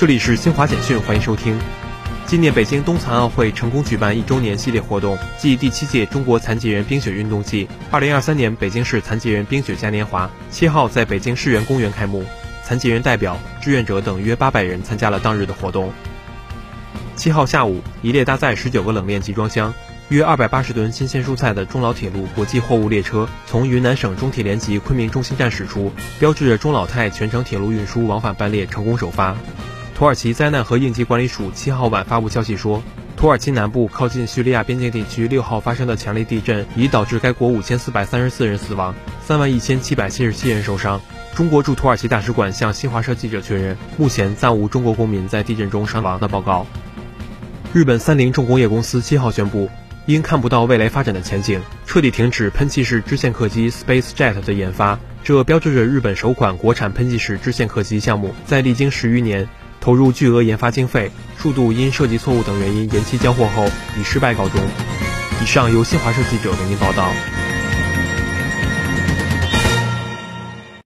这里是新华简讯，欢迎收听。纪念北京冬残奥会成功举办一周年系列活动暨第七届中国残疾人冰雪运动季，二零二三年北京市残疾人冰雪嘉年华七号在北京世园公园开幕，残疾人代表、志愿者等约八百人参加了当日的活动。七号下午，一列搭载十九个冷链集装箱、约二百八十吨新鲜蔬菜的中老铁路国际货物列车从云南省中铁联集昆明中心站驶出，标志着中老泰全程铁路运输往返班列成功首发。土耳其灾难和应急管理署七号晚发布消息说，土耳其南部靠近叙利亚边境地区六号发生的强烈地震已导致该国五千四百三十四人死亡，三万一千七百七十七人受伤。中国驻土耳其大使馆向新华社记者确认，目前暂无中国公民在地震中伤亡的报告。日本三菱重工业公司七号宣布，因看不到未来发展的前景，彻底停止喷气式支线客机 SpaceJet 的研发，这标志着日本首款国产喷气式支线客机项目在历经十余年。投入巨额研发经费，数度因设计错误等原因延期交货后，以失败告终。以上由新华社记者为您报道。